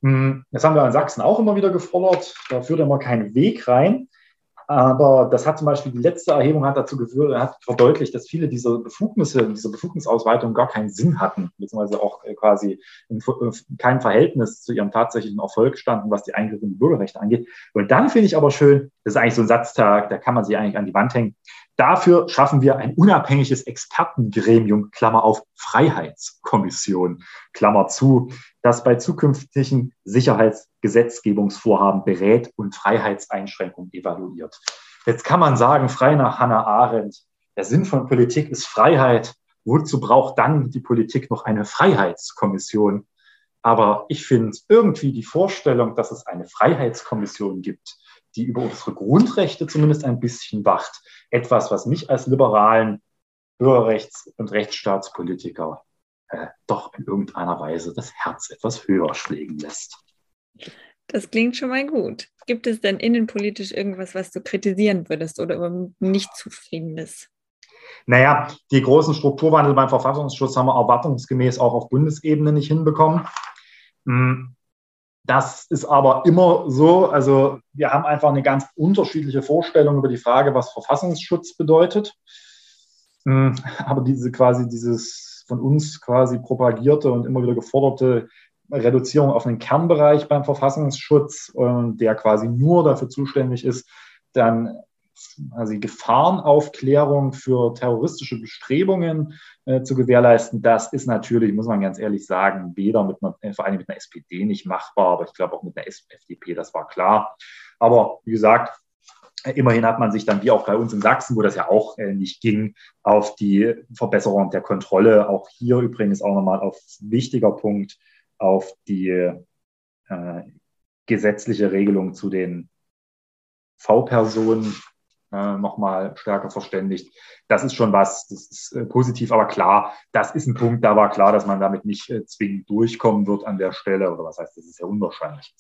Hm, das haben wir in Sachsen auch immer wieder gefordert. Da führt immer kein Weg rein. Aber das hat zum Beispiel die letzte Erhebung hat dazu geführt, hat verdeutlicht, dass viele dieser Befugnisse, diese Befugnisausweitung gar keinen Sinn hatten, beziehungsweise auch äh, quasi in äh, kein Verhältnis zu ihrem tatsächlichen Erfolg standen, was die Eingriffe in die Bürgerrechte angeht. Und dann finde ich aber schön, das ist eigentlich so ein Satztag, da kann man sich eigentlich an die Wand hängen. Dafür schaffen wir ein unabhängiges Expertengremium, Klammer auf Freiheitskommission, Klammer zu, das bei zukünftigen Sicherheitsgesetzgebungsvorhaben berät und Freiheitseinschränkungen evaluiert. Jetzt kann man sagen, frei nach Hannah Arendt, der Sinn von Politik ist Freiheit. Wozu braucht dann die Politik noch eine Freiheitskommission? Aber ich finde irgendwie die Vorstellung, dass es eine Freiheitskommission gibt, die über unsere Grundrechte zumindest ein bisschen wacht, etwas, was mich als liberalen Bürgerrechts- und Rechtsstaatspolitiker äh, doch in irgendeiner Weise das Herz etwas höher schlägen lässt. Das klingt schon mal gut. Gibt es denn innenpolitisch irgendwas, was du kritisieren würdest oder nicht zufriedenes? Naja, die großen Strukturwandel beim Verfassungsschutz haben wir erwartungsgemäß auch auf Bundesebene nicht hinbekommen. Hm, das ist aber immer so. Also wir haben einfach eine ganz unterschiedliche Vorstellung über die Frage, was Verfassungsschutz bedeutet. Hm, aber diese quasi dieses von uns quasi propagierte und immer wieder geforderte Reduzierung auf einen Kernbereich beim Verfassungsschutz, der quasi nur dafür zuständig ist, dann also Gefahrenaufklärung für terroristische Bestrebungen äh, zu gewährleisten, das ist natürlich, muss man ganz ehrlich sagen, weder mit einer, äh, vor allem mit einer SPD nicht machbar, aber ich glaube auch mit einer FDP, das war klar. Aber wie gesagt, Immerhin hat man sich dann, wie auch bei uns in Sachsen, wo das ja auch äh, nicht ging, auf die Verbesserung der Kontrolle, auch hier übrigens auch nochmal auf wichtiger Punkt, auf die äh, gesetzliche Regelung zu den V-Personen äh, nochmal stärker verständigt. Das ist schon was, das ist äh, positiv, aber klar, das ist ein Punkt, da war klar, dass man damit nicht äh, zwingend durchkommen wird an der Stelle, oder was heißt, das ist ja unwahrscheinlich.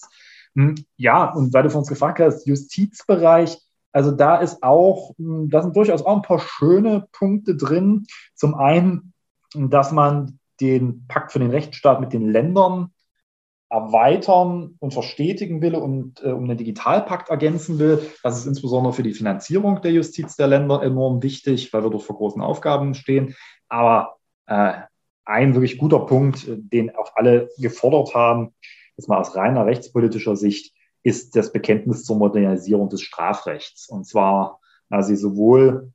Hm, ja, und weil du von uns gefragt hast, Justizbereich, also da ist auch, hm, da sind durchaus auch ein paar schöne Punkte drin. Zum einen, dass man den Pakt für den Rechtsstaat mit den Ländern erweitern und verstetigen will und äh, um den Digitalpakt ergänzen will. Das ist insbesondere für die Finanzierung der Justiz der Länder enorm wichtig, weil wir dort vor großen Aufgaben stehen. Aber äh, ein wirklich guter Punkt, äh, den auch alle gefordert haben, jetzt mal aus reiner rechtspolitischer Sicht, ist das Bekenntnis zur Modernisierung des Strafrechts. Und zwar also sowohl,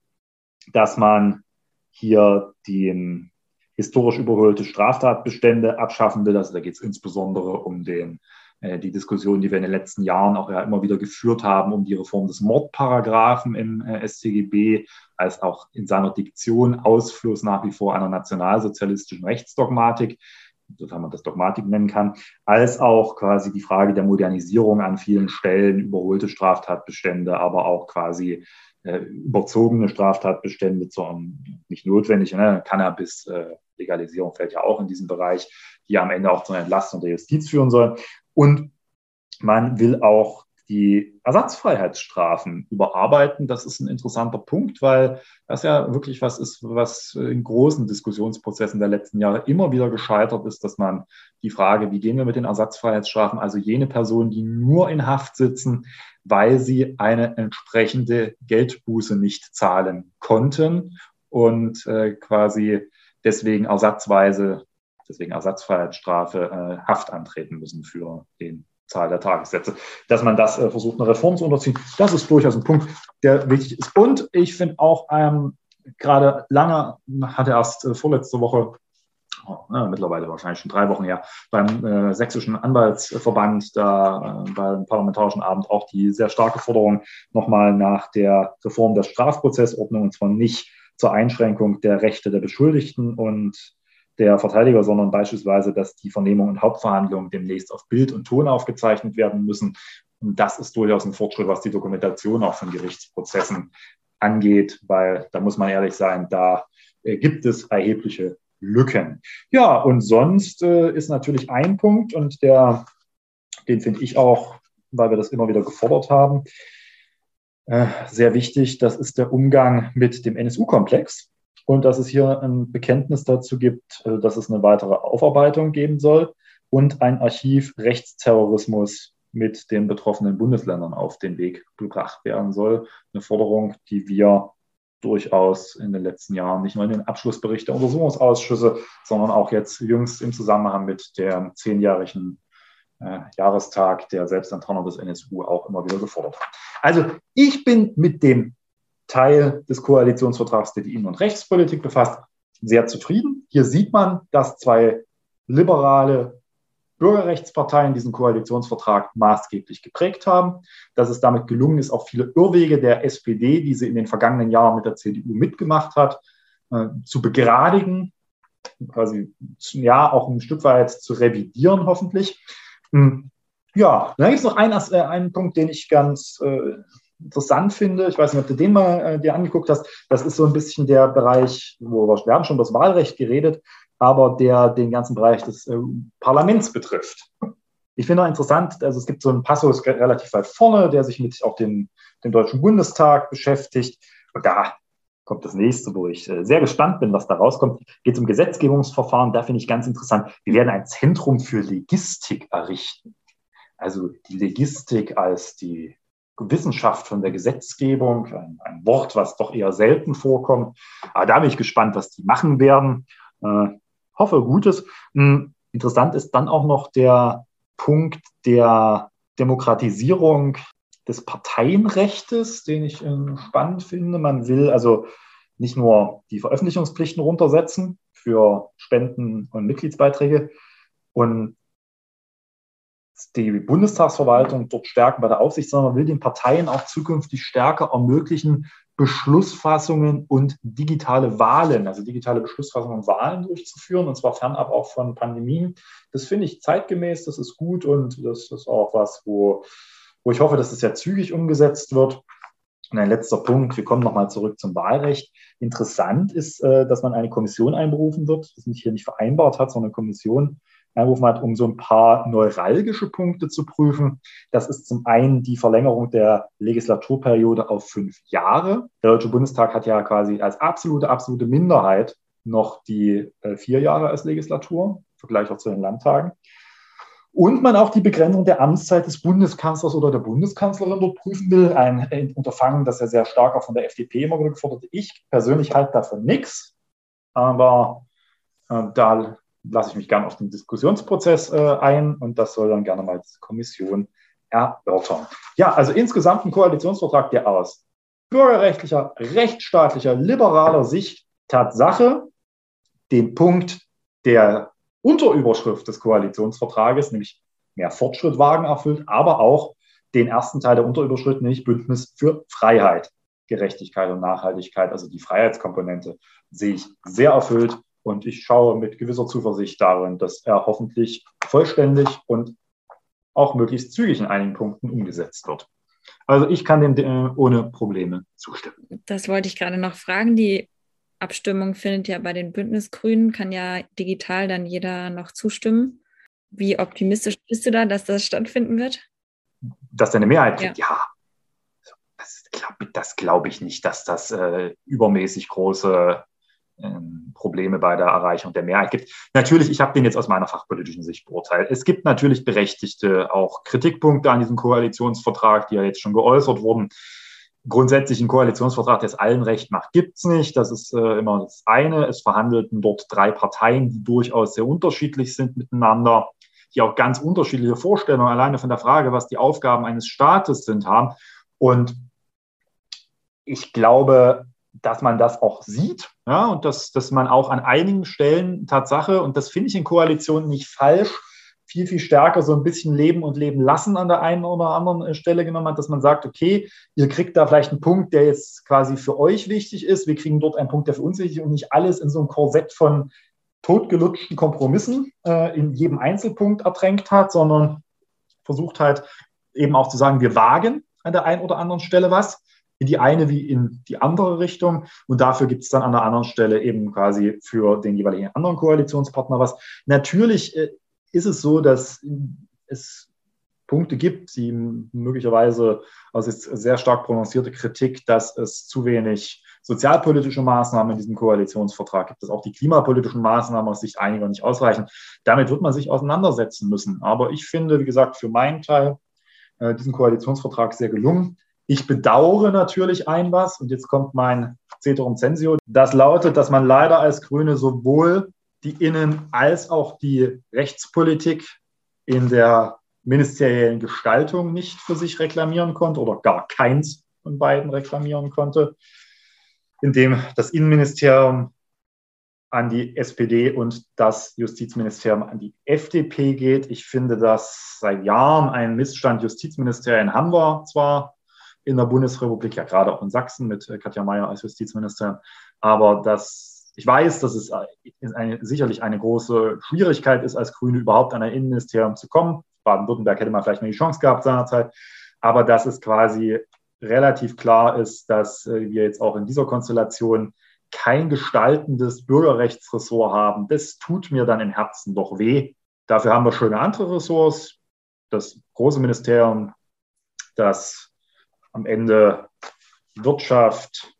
dass man hier den historisch überholte Straftatbestände abschaffen will. Also da geht es insbesondere um den, äh, die Diskussion, die wir in den letzten Jahren auch ja immer wieder geführt haben, um die Reform des Mordparagraphen im äh, StGB, als auch in seiner Diktion Ausfluss nach wie vor einer nationalsozialistischen Rechtsdogmatik. sofern man das Dogmatik nennen kann, als auch quasi die Frage der Modernisierung an vielen Stellen, überholte Straftatbestände, aber auch quasi überzogene Straftatbestände, zur, nicht notwendig, ne? Cannabis-Legalisierung äh, fällt ja auch in diesen Bereich, die am Ende auch zur Entlastung der Justiz führen soll. Und man will auch die Ersatzfreiheitsstrafen überarbeiten. Das ist ein interessanter Punkt, weil das ja wirklich was ist, was in großen Diskussionsprozessen der letzten Jahre immer wieder gescheitert ist, dass man die Frage, wie gehen wir mit den Ersatzfreiheitsstrafen, also jene Personen, die nur in Haft sitzen, weil sie eine entsprechende Geldbuße nicht zahlen konnten und äh, quasi deswegen ersatzweise, deswegen Ersatzfreiheitsstrafe, äh, Haft antreten müssen für den Zahl der Tagessätze. Dass man das äh, versucht, eine Reform zu unterziehen, das ist durchaus ein Punkt, der wichtig ist. Und ich finde auch, ähm, gerade lange hatte erst äh, vorletzte Woche, oh, ne, mittlerweile wahrscheinlich schon drei Wochen her, beim äh, Sächsischen Anwaltsverband, da äh, beim Parlamentarischen Abend auch die sehr starke Forderung nochmal nach der Reform der Strafprozessordnung, und zwar nicht zur Einschränkung der Rechte der Beschuldigten und der Verteidiger, sondern beispielsweise, dass die Vernehmung und Hauptverhandlungen demnächst auf Bild und Ton aufgezeichnet werden müssen. Und das ist durchaus ein Fortschritt, was die Dokumentation auch von Gerichtsprozessen angeht, weil da muss man ehrlich sein, da äh, gibt es erhebliche Lücken. Ja, und sonst äh, ist natürlich ein Punkt, und der, den finde ich auch, weil wir das immer wieder gefordert haben, äh, sehr wichtig, das ist der Umgang mit dem NSU-Komplex und dass es hier ein Bekenntnis dazu gibt, äh, dass es eine weitere Aufarbeitung geben soll und ein Archiv Rechtsterrorismus mit den betroffenen Bundesländern auf den Weg gebracht werden soll. Eine Forderung, die wir durchaus in den letzten Jahren nicht nur in den Abschlussbericht der Untersuchungsausschüsse, sondern auch jetzt jüngst im Zusammenhang mit dem zehnjährigen äh, Jahrestag der Selbstenttarnung des NSU auch immer wieder gefordert haben. Also ich bin mit dem Teil des Koalitionsvertrags, der die Innen- und Rechtspolitik befasst, sehr zufrieden. Hier sieht man, dass zwei liberale Bürgerrechtsparteien diesen Koalitionsvertrag maßgeblich geprägt haben, dass es damit gelungen ist, auch viele Irrwege der SPD, die sie in den vergangenen Jahren mit der CDU mitgemacht hat, äh, zu begradigen, quasi ja auch ein Stück weit zu revidieren, hoffentlich. Hm. Ja, dann gibt es noch einen, äh, einen Punkt, den ich ganz äh, interessant finde, ich weiß nicht, ob du den mal äh, dir angeguckt hast, das ist so ein bisschen der Bereich, wo wir, wir haben schon über das Wahlrecht geredet, aber der den ganzen Bereich des äh, Parlaments betrifft. Ich finde auch interessant, also es gibt so einen Passus relativ weit vorne, der sich mit auch dem, dem Deutschen Bundestag beschäftigt. Und da kommt das nächste, wo ich äh, sehr gespannt bin, was da rauskommt. Geht es um Gesetzgebungsverfahren, da finde ich ganz interessant. Wir werden ein Zentrum für Legistik errichten. Also die Legistik als die Wissenschaft von der Gesetzgebung, ein, ein, Wort, was doch eher selten vorkommt. Aber da bin ich gespannt, was die machen werden. Äh, hoffe Gutes. Hm, interessant ist dann auch noch der Punkt der Demokratisierung des Parteienrechtes, den ich äh, spannend finde. Man will also nicht nur die Veröffentlichungspflichten runtersetzen für Spenden und Mitgliedsbeiträge und die Bundestagsverwaltung dort stärken bei der Aufsicht, sondern will den Parteien auch zukünftig stärker ermöglichen, Beschlussfassungen und digitale Wahlen, also digitale Beschlussfassungen und Wahlen durchzuführen, und zwar fernab auch von Pandemien. Das finde ich zeitgemäß, das ist gut und das ist auch was, wo, wo ich hoffe, dass das ja zügig umgesetzt wird. Und ein letzter Punkt, wir kommen nochmal zurück zum Wahlrecht. Interessant ist, äh, dass man eine Kommission einberufen wird, das nicht hier nicht vereinbart hat, sondern eine Kommission, angerufen hat, um so ein paar neuralgische Punkte zu prüfen. Das ist zum einen die Verlängerung der Legislaturperiode auf fünf Jahre. Der Deutsche Bundestag hat ja quasi als absolute, absolute Minderheit noch die äh, vier Jahre als Legislatur, im Vergleich auch zu den Landtagen. Und man auch die Begrenzung der Amtszeit des Bundeskanzlers oder der Bundeskanzlerin dort prüfen will. Ein, Unterfangen, das ja sehr stark auch von der FDP immer gefordert Ich persönlich halte davon nichts, aber äh, da lasse ich mich gerne auf den Diskussionsprozess äh, ein und das soll dann gerne mal die Kommission erörtern. Ja, also insgesamt ein Koalitionsvertrag, der aus bürgerrechtlicher, rechtsstaatlicher, liberaler Sicht Tatsache den Punkt der Unterüberschrift des Koalitionsvertrages, nämlich mehr Fortschritt wagen, erfüllt, aber auch den ersten Teil der Unterüberschrift, nämlich Bündnis für Freiheit, Gerechtigkeit und Nachhaltigkeit, also die Freiheitskomponente, sehe ich sehr erfüllt Und ich schaue mit gewisser Zuversicht darin, dass er hoffentlich vollständig und auch möglichst zügig in einigen Punkten umgesetzt wird. Also ich kann dem äh, ohne Probleme zustimmen. Das wollte ich gerade noch fragen. Die Abstimmung findet ja bei den Bündnisgrünen, kann ja digital dann jeder noch zustimmen. Wie optimistisch bist du da, dass das stattfinden wird? Dass da eine Mehrheit kriegt, ja. ja. Das, glaube ich nicht, dass das äh, übermäßig große ähm, Probleme bei der Erreichung der Mehrheit gibt. Natürlich, ich habe den jetzt aus meiner fachpolitischen Sicht beurteilt. Es gibt natürlich berechtigte auch Kritikpunkte an diesem Koalitionsvertrag, die ja jetzt schon geäußert wurden. Grundsätzlich ein Koalitionsvertrag, der es allen recht macht, gibt es nicht. Das ist äh, immer das eine. Es verhandelten dort drei Parteien, die durchaus sehr unterschiedlich sind miteinander, die auch ganz unterschiedliche Vorstellungen alleine von der Frage, was die Aufgaben eines Staates sind, haben. Und ich glaube, dass man das auch sieht ja, und dass, dass man auch an einigen Stellen Tatsache, und das finde ich in Koalitionen nicht falsch, viel, viel stärker so ein bisschen Leben und Leben lassen an der einen oder anderen äh, Stelle genommen hat, dass man sagt, okay, ihr kriegt da vielleicht einen Punkt, der jetzt quasi für euch wichtig ist, wir kriegen dort einen Punkt, der für uns wichtig ist und nicht alles in so einem Korsett von totgelutschten Kompromissen äh, in jedem Einzelpunkt ertränkt hat, sondern versucht halt eben auch zu sagen, wir wagen an der einen oder anderen Stelle was in die eine wie in die andere Richtung. Und dafür gibt es dann an der anderen Stelle eben quasi für den jeweiligen anderen Koalitionspartner was. Natürlich äh, ist es so, dass es Punkte gibt, die möglicherweise, also ist sehr stark prononcierte Kritik, dass es zu wenig sozialpolitische Maßnahmen in diesem Koalitionsvertrag gibt, dass auch die klimapolitischen Maßnahmen aus Sicht einiger nicht ausreichen. Damit wird man sich auseinandersetzen müssen. Aber ich finde, wie gesagt, für meinen Teil äh, diesen Koalitionsvertrag sehr gelungen. Ich bedauere natürlich ein was, und jetzt kommt mein Ceterum Censio. Das lautet, dass man leider als Grüne sowohl die Innen- als auch die Rechtspolitik in der ministeriellen Gestaltung nicht für sich reklamieren konnte oder gar keins von beiden reklamieren konnte, indem das Innenministerium an die SPD und das Justizministerium an die FDP geht. Ich finde das seit Jahren ein Missstand. Justizministerien haben wir zwar in der Bundesrepublik, ja gerade auch in Sachsen mit äh, Katja Mayer als Justizministerin. Aber das, ich weiß, dass es äh, eine, sicherlich eine große Schwierigkeit ist, als Grüne überhaupt an ein Innenministerium zu kommen. Baden-Württemberg hätte man vielleicht mal die Chance gehabt seinerzeit. Aber dass es quasi relativ klar ist, dass äh, wir jetzt auch in dieser Konstellation kein gestaltendes Bürgerrechtsressort haben, das tut mir dann im Herzen doch weh. Dafür haben wir schöne andere Ressorts. Das große Ministerium, das am Ende Wirtschaft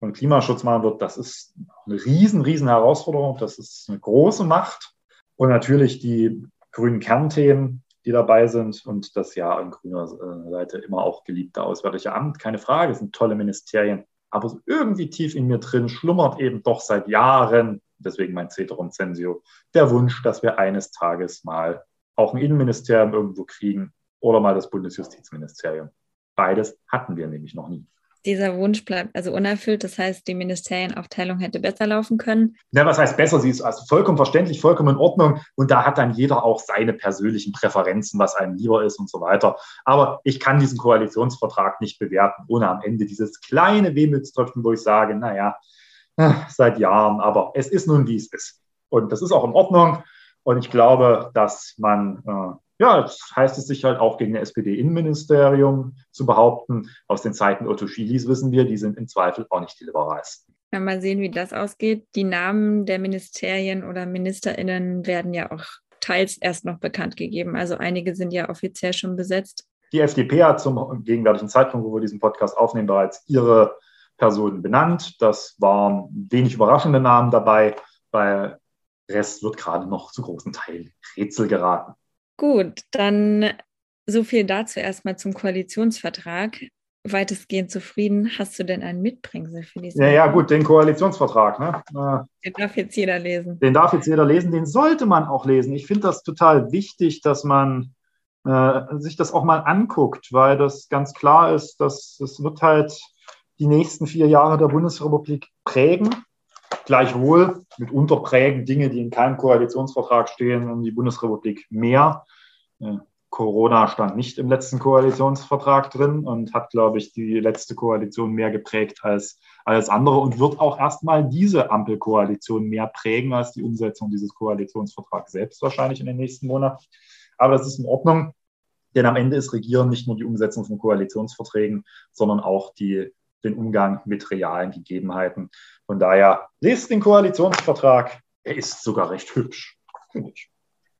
und Klimaschutz machen wird, das ist eine riesen, riesen Herausforderung. Das ist eine große Macht. Und natürlich die grünen Kernthemen, die dabei sind und das ja an grüner äh, Seite immer auch geliebte Auswärtige Amt, keine Frage, sind tolle Ministerien. Aber irgendwie tief in mir drin schlummert eben doch seit Jahren, deswegen mein Ceterum Censio, der Wunsch, dass wir eines Tages mal auch ein Innenministerium irgendwo kriegen oder mal das Bundesjustizministerium. Beides hatten wir nämlich noch nie. Dieser Wunsch bleibt also unerfüllt. Das heißt, die Ministerienaufteilung hätte besser laufen können. Ja, was heißt besser? Sie ist also vollkommen verständlich, vollkommen in Ordnung. Und da hat dann jeder auch seine persönlichen Präferenzen, was einem lieber ist und so weiter. Aber ich kann diesen Koalitionsvertrag nicht bewerten, ohne am Ende dieses kleine Wehmutströpfchen, wo ich sage, naja, seit Jahren, aber es ist nun, wie es ist. Und das ist auch in Ordnung. Und ich glaube, dass man äh, ja, das heißt es sich halt auch gegen das SPD-Innenministerium zu behaupten. Aus den Zeiten Otto Schilis wissen wir, die sind im Zweifel auch nicht die liberalsten. Ja, mal sehen, wie das ausgeht. Die Namen der Ministerien oder MinisterInnen werden ja auch teils erst noch bekannt gegeben. Also einige sind ja offiziell schon besetzt. Die FDP hat zum gegenwärtigen Zeitpunkt, wo wir diesen Podcast aufnehmen, bereits ihre Personen benannt. Das waren wenig überraschende Namen dabei, weil Rest wird gerade noch zu großen Teilen Rätsel geraten. Gut, dann so viel dazu erstmal zum Koalitionsvertrag. Weitestgehend zufrieden. Hast du denn ein Mitbringsel für diesen? Ja, ja, gut, den Koalitionsvertrag. Ne? Den darf jetzt jeder lesen. Den darf jetzt jeder lesen, den sollte man auch lesen. Ich finde das total wichtig, dass man äh, sich das auch mal anguckt, weil das ganz klar ist, dass es wird halt die nächsten vier Jahre der Bundesrepublik prägen. Gleichwohl mitunter prägen Dinge, die in keinem Koalitionsvertrag stehen, um die Bundesrepublik mehr. Corona stand nicht im letzten Koalitionsvertrag drin und hat, glaube ich, die letzte Koalition mehr geprägt als alles andere und wird auch erstmal diese Ampelkoalition mehr prägen als die Umsetzung dieses Koalitionsvertrags selbst wahrscheinlich in den nächsten Monaten. Aber das ist in Ordnung, denn am Ende ist Regieren nicht nur die Umsetzung von Koalitionsverträgen, sondern auch die, den Umgang mit realen Gegebenheiten. Von daher lest den Koalitionsvertrag. Er ist sogar recht hübsch.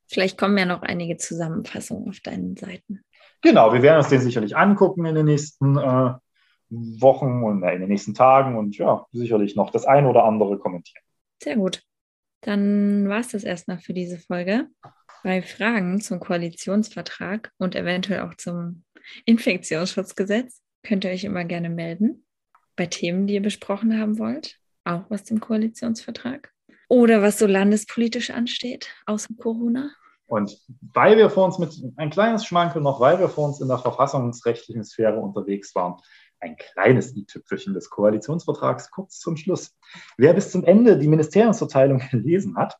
Vielleicht kommen ja noch einige Zusammenfassungen auf deinen Seiten. Genau, wir werden uns den sicherlich angucken in den nächsten äh, Wochen und äh, in den nächsten Tagen und ja, sicherlich noch das eine oder andere kommentieren. Sehr gut. Dann war es das erstmal für diese Folge. Bei Fragen zum Koalitionsvertrag und eventuell auch zum Infektionsschutzgesetz könnt ihr euch immer gerne melden. Bei Themen, die ihr besprochen haben wollt, auch aus dem Koalitionsvertrag oder was so landespolitisch ansteht, außer Corona. Und weil wir vor uns mit ein kleines Schmankel noch, weil wir vor uns in der verfassungsrechtlichen Sphäre unterwegs waren, ein kleines i-Tüpfelchen des Koalitionsvertrags kurz zum Schluss. Wer bis zum Ende die Ministeriumsverteilung gelesen hat,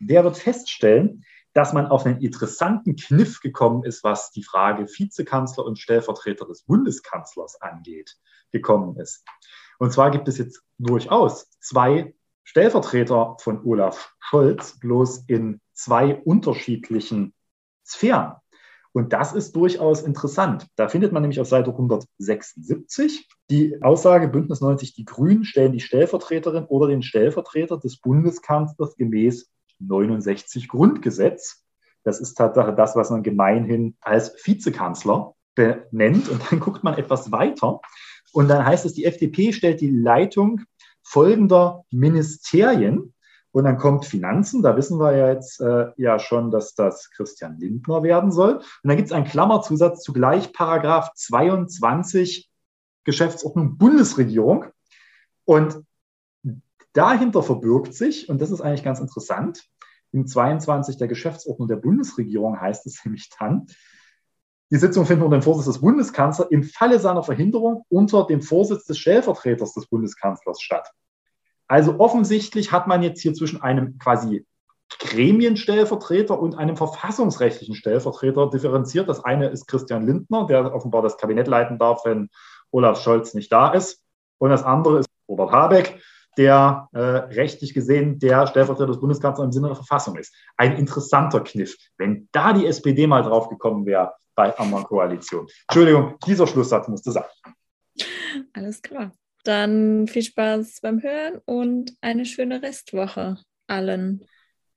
der wird feststellen, dass man auf einen interessanten Kniff gekommen ist, was die Frage Vizekanzler und Stellvertreter des Bundeskanzlers angeht, gekommen ist. Und zwar gibt es jetzt durchaus zwei Stellvertreter von Olaf Scholz, bloß in zwei unterschiedlichen Sphären. Und das ist durchaus interessant. Da findet man nämlich auf Seite 176 die Aussage Bündnis 90, die Grünen stellen die Stellvertreterin oder den Stellvertreter des Bundeskanzlers gemäß 69 Grundgesetz. Das ist Tatsache das, was man gemeinhin als Vizekanzler benennt. Und dann guckt man etwas weiter. Und dann heißt es, die FDP stellt die Leitung folgender Ministerien. Und dann kommt Finanzen, da wissen wir ja jetzt äh, ja schon, dass das Christian Lindner werden soll. Und dann gibt es einen Klammerzusatz zugleich Paragraph 22 Geschäftsordnung Bundesregierung. Und dahinter verbirgt sich, und das ist eigentlich ganz interessant, im 22 der Geschäftsordnung der Bundesregierung heißt es nämlich dann, die Sitzung findet unter dem Vorsitz des Bundeskanzlers im Falle seiner Verhinderung unter dem Vorsitz des Stellvertreters des Bundeskanzlers statt. Also offensichtlich hat man jetzt hier zwischen einem quasi Gremienstellvertreter und einem verfassungsrechtlichen Stellvertreter differenziert. Das eine ist Christian Lindner, der offenbar das Kabinett leiten darf, wenn Olaf Scholz nicht da ist. Und das andere ist Robert Habeck, der äh, rechtlich gesehen der Stellvertreter des Bundeskanzlers im Sinne der Verfassung ist. Ein interessanter Kniff. Wenn da die SPD mal drauf gekommen wäre, bei anderen Koalition. Entschuldigung, dieser Schlusssatz musste sein. Alles klar. Dann viel Spaß beim Hören und eine schöne Restwoche allen.